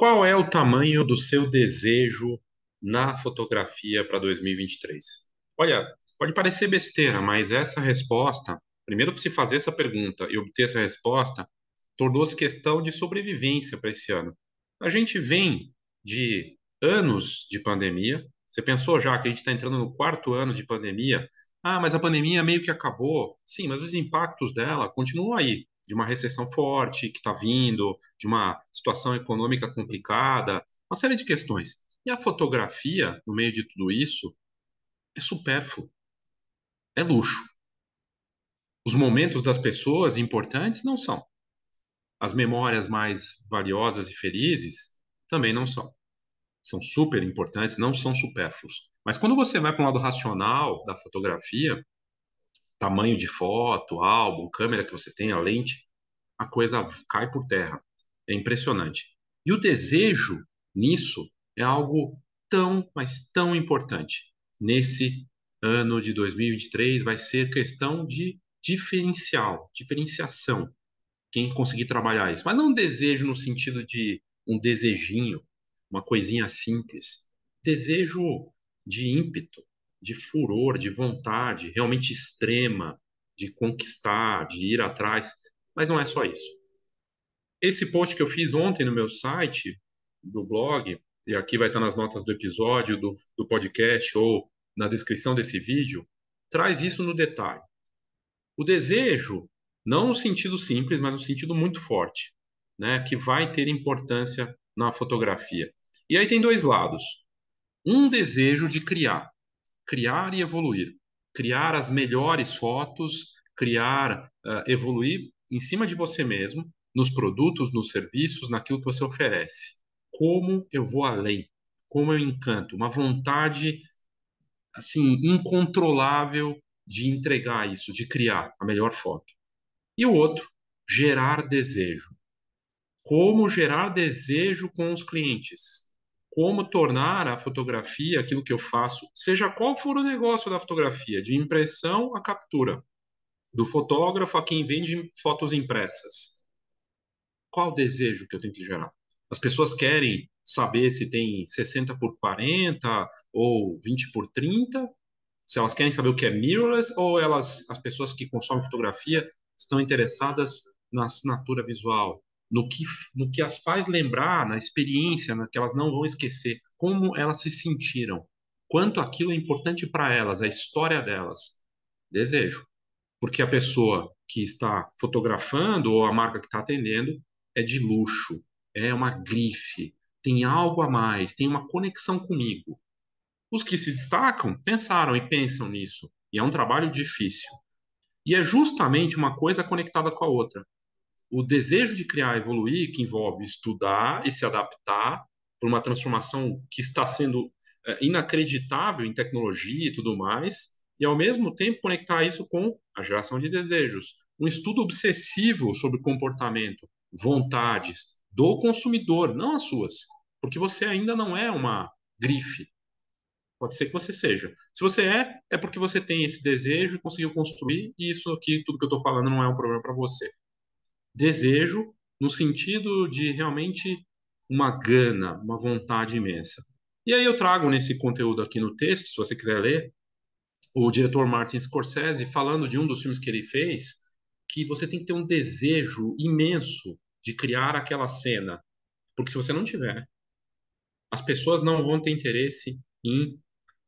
Qual é o tamanho do seu desejo na fotografia para 2023? Olha, pode parecer besteira, mas essa resposta, primeiro se fazer essa pergunta e obter essa resposta, tornou-se questão de sobrevivência para esse ano. A gente vem de anos de pandemia. Você pensou já que a gente está entrando no quarto ano de pandemia? Ah, mas a pandemia meio que acabou. Sim, mas os impactos dela continuam aí de uma recessão forte que está vindo, de uma situação econômica complicada, uma série de questões. E a fotografia, no meio de tudo isso, é supérfluo, é luxo. Os momentos das pessoas importantes não são. As memórias mais valiosas e felizes também não são. São super importantes, não são supérfluos. Mas quando você vai para um lado racional da fotografia, tamanho de foto, álbum, câmera que você tem, a lente, a coisa cai por terra. É impressionante. E o desejo nisso é algo tão, mas tão importante. Nesse ano de 2023 vai ser questão de diferencial, diferenciação. Quem conseguir trabalhar isso. Mas não desejo no sentido de um desejinho, uma coisinha simples. Desejo de ímpeto, de furor, de vontade realmente extrema de conquistar, de ir atrás, mas não é só isso. Esse post que eu fiz ontem no meu site, do blog, e aqui vai estar nas notas do episódio, do, do podcast ou na descrição desse vídeo, traz isso no detalhe. O desejo, não no sentido simples, mas no sentido muito forte, né, que vai ter importância na fotografia. E aí tem dois lados. Um desejo de criar, criar e evoluir. Criar as melhores fotos, criar, uh, evoluir em cima de você mesmo, nos produtos, nos serviços, naquilo que você oferece. Como eu vou além? Como eu encanto? Uma vontade assim incontrolável de entregar isso, de criar a melhor foto. E o outro, gerar desejo. Como gerar desejo com os clientes? Como tornar a fotografia aquilo que eu faço, seja qual for o negócio da fotografia, de impressão a captura, do fotógrafo a quem vende fotos impressas. Qual o desejo que eu tenho que gerar? As pessoas querem saber se tem 60 por 40 ou 20 por 30, se elas querem saber o que é mirrorless ou elas, as pessoas que consomem fotografia estão interessadas na assinatura visual, no que, no que as faz lembrar, na experiência, na que elas não vão esquecer, como elas se sentiram, quanto aquilo é importante para elas, a história delas. Desejo. Porque a pessoa que está fotografando ou a marca que está atendendo é de luxo, é uma grife, tem algo a mais, tem uma conexão comigo. Os que se destacam pensaram e pensam nisso, e é um trabalho difícil. E é justamente uma coisa conectada com a outra o desejo de criar e evoluir, que envolve estudar e se adaptar para uma transformação que está sendo é, inacreditável em tecnologia e tudo mais, e ao mesmo tempo conectar isso com a geração de desejos. Um estudo obsessivo sobre comportamento, vontades do consumidor, não as suas, porque você ainda não é uma grife. Pode ser que você seja. Se você é, é porque você tem esse desejo e conseguiu construir, e isso aqui, tudo que eu estou falando, não é um problema para você desejo no sentido de realmente uma gana, uma vontade imensa. E aí eu trago nesse conteúdo aqui no texto, se você quiser ler, o diretor Martin Scorsese falando de um dos filmes que ele fez, que você tem que ter um desejo imenso de criar aquela cena, porque se você não tiver, as pessoas não vão ter interesse em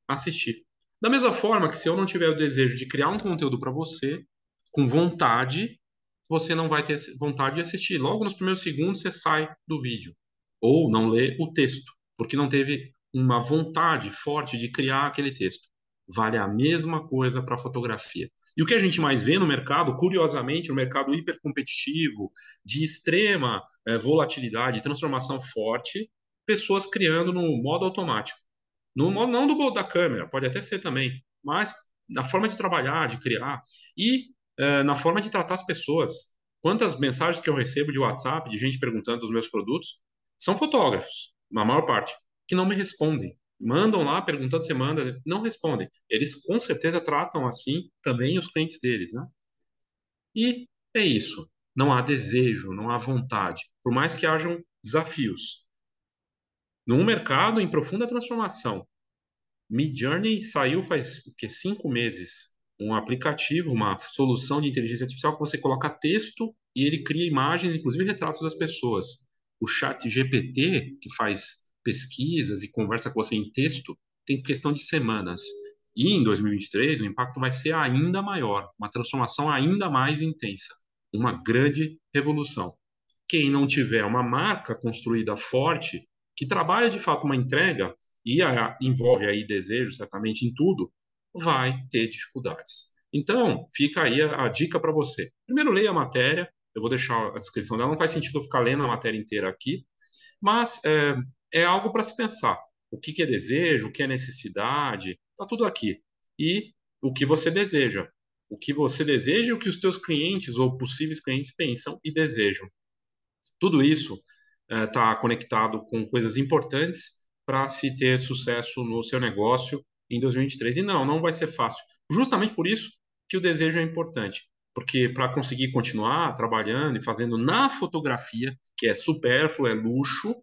assistir. Da mesma forma que se eu não tiver o desejo de criar um conteúdo para você, com vontade, você não vai ter vontade de assistir. Logo nos primeiros segundos você sai do vídeo ou não lê o texto, porque não teve uma vontade forte de criar aquele texto. Vale a mesma coisa para fotografia. E o que a gente mais vê no mercado, curiosamente, no mercado hipercompetitivo, de extrema é, volatilidade, transformação forte, pessoas criando no modo automático. No modo não do da câmera, pode até ser também, mas na forma de trabalhar, de criar. E é, na forma de tratar as pessoas. Quantas mensagens que eu recebo de WhatsApp, de gente perguntando dos meus produtos, são fotógrafos, na maior parte, que não me respondem. Mandam lá perguntando se manda, não respondem. Eles com certeza tratam assim também os clientes deles, né? E é isso. Não há desejo, não há vontade. Por mais que hajam desafios. num mercado em profunda transformação. Midjourney saiu faz que cinco meses, um aplicativo, uma solução de inteligência artificial que você coloca texto e ele cria imagens, inclusive retratos das pessoas. O Chat GPT, que faz pesquisas e conversa com você em texto, tem questão de semanas. E em 2023 o impacto vai ser ainda maior, uma transformação ainda mais intensa, uma grande revolução. Quem não tiver uma marca construída forte, que trabalha de fato uma entrega e a, envolve aí desejo certamente em tudo, vai ter dificuldades. Então, fica aí a, a dica para você. Primeiro, leia a matéria, eu vou deixar a descrição dela, não faz sentido eu ficar lendo a matéria inteira aqui, mas é, é algo para se pensar. O que, que é desejo, o que é necessidade, está tudo aqui. E o que você deseja. O que você deseja e o que os teus clientes ou possíveis clientes pensam e desejam. Tudo isso está é, conectado com coisas importantes para se ter sucesso no seu negócio em 2023. E não, não vai ser fácil. Justamente por isso que o desejo é importante. Porque para conseguir continuar trabalhando e fazendo na fotografia, que é supérfluo, é luxo,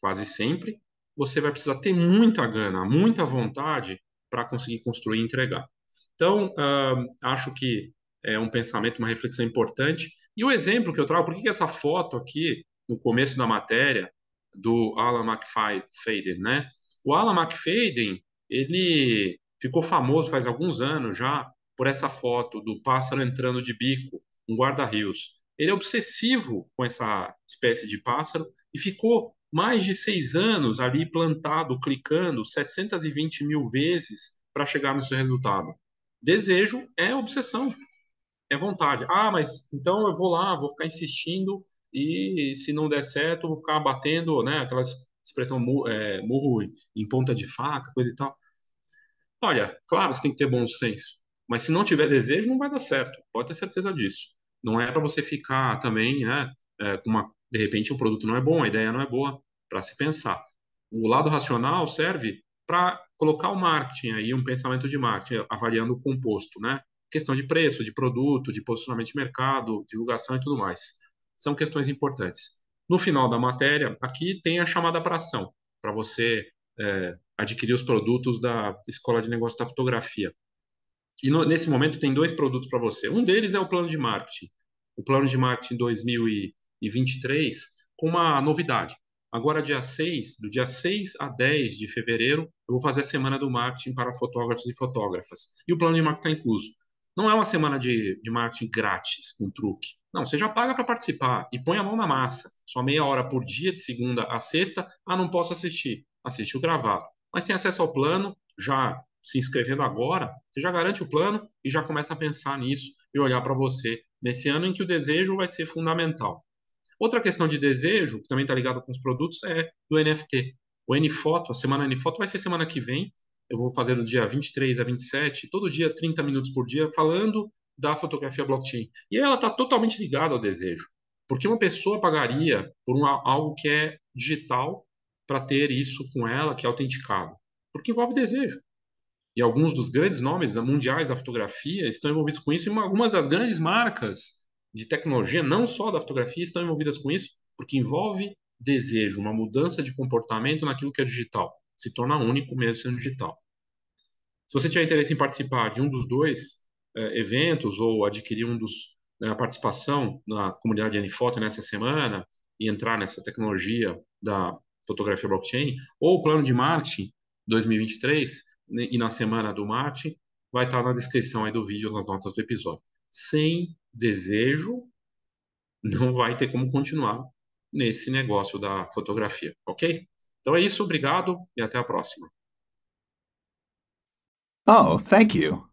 quase sempre, você vai precisar ter muita gana, muita vontade para conseguir construir e entregar. Então, uh, acho que é um pensamento, uma reflexão importante. E o exemplo que eu trago, por que, que essa foto aqui, no começo da matéria, do Alan McFadden, né? O Alan McFadden, ele ficou famoso faz alguns anos já por essa foto do pássaro entrando de bico, um guarda-rios. Ele é obsessivo com essa espécie de pássaro e ficou mais de seis anos ali plantado, clicando 720 mil vezes para chegar seu resultado. Desejo é obsessão, é vontade. Ah, mas então eu vou lá, vou ficar insistindo e se não der certo, vou ficar batendo, né? Aquela expressão é, murro em ponta de faca, coisa e tal. Olha, claro, você tem que ter bom senso, mas se não tiver desejo, não vai dar certo. Pode ter certeza disso. Não é para você ficar também, né? É, com uma de repente o produto não é bom, a ideia não é boa, para se pensar. O lado racional serve para colocar o marketing aí, um pensamento de marketing, avaliando o composto, né? Questão de preço, de produto, de posicionamento de mercado, divulgação e tudo mais. São questões importantes. No final da matéria, aqui tem a chamada para ação, para você é, adquirir os produtos da Escola de Negócios da Fotografia. E no, nesse momento tem dois produtos para você. Um deles é o plano de marketing. O plano de marketing 2000 e e 23 com uma novidade. Agora, dia 6, do dia 6 a 10 de fevereiro, eu vou fazer a semana do marketing para fotógrafos e fotógrafas. E o plano de marketing está incluso. Não é uma semana de, de marketing grátis, com truque. Não, você já paga para participar e põe a mão na massa. Só meia hora por dia, de segunda a sexta. Ah, não posso assistir. Assiste o gravado. Mas tem acesso ao plano, já se inscrevendo agora, você já garante o plano e já começa a pensar nisso e olhar para você nesse ano em que o desejo vai ser fundamental. Outra questão de desejo, que também está ligada com os produtos, é do NFT. O NFoto, a semana NFoto vai ser semana que vem. Eu vou fazer do dia 23 a 27, todo dia 30 minutos por dia, falando da fotografia blockchain. E ela está totalmente ligada ao desejo. Porque uma pessoa pagaria por um, algo que é digital para ter isso com ela, que é autenticado? Porque envolve desejo. E alguns dos grandes nomes mundiais da fotografia estão envolvidos com isso, e algumas das grandes marcas de tecnologia, não só da fotografia, estão envolvidas com isso, porque envolve desejo, uma mudança de comportamento naquilo que é digital. Se torna único mesmo sendo digital. Se você tiver interesse em participar de um dos dois é, eventos ou adquirir um dos né, a participação na comunidade Anifoto nessa semana e entrar nessa tecnologia da fotografia blockchain, ou o plano de marketing 2023 né, e na semana do marketing, vai estar na descrição aí do vídeo, nas notas do episódio. Sem desejo, não vai ter como continuar nesse negócio da fotografia, ok? Então é isso, obrigado e até a próxima. Oh, thank you.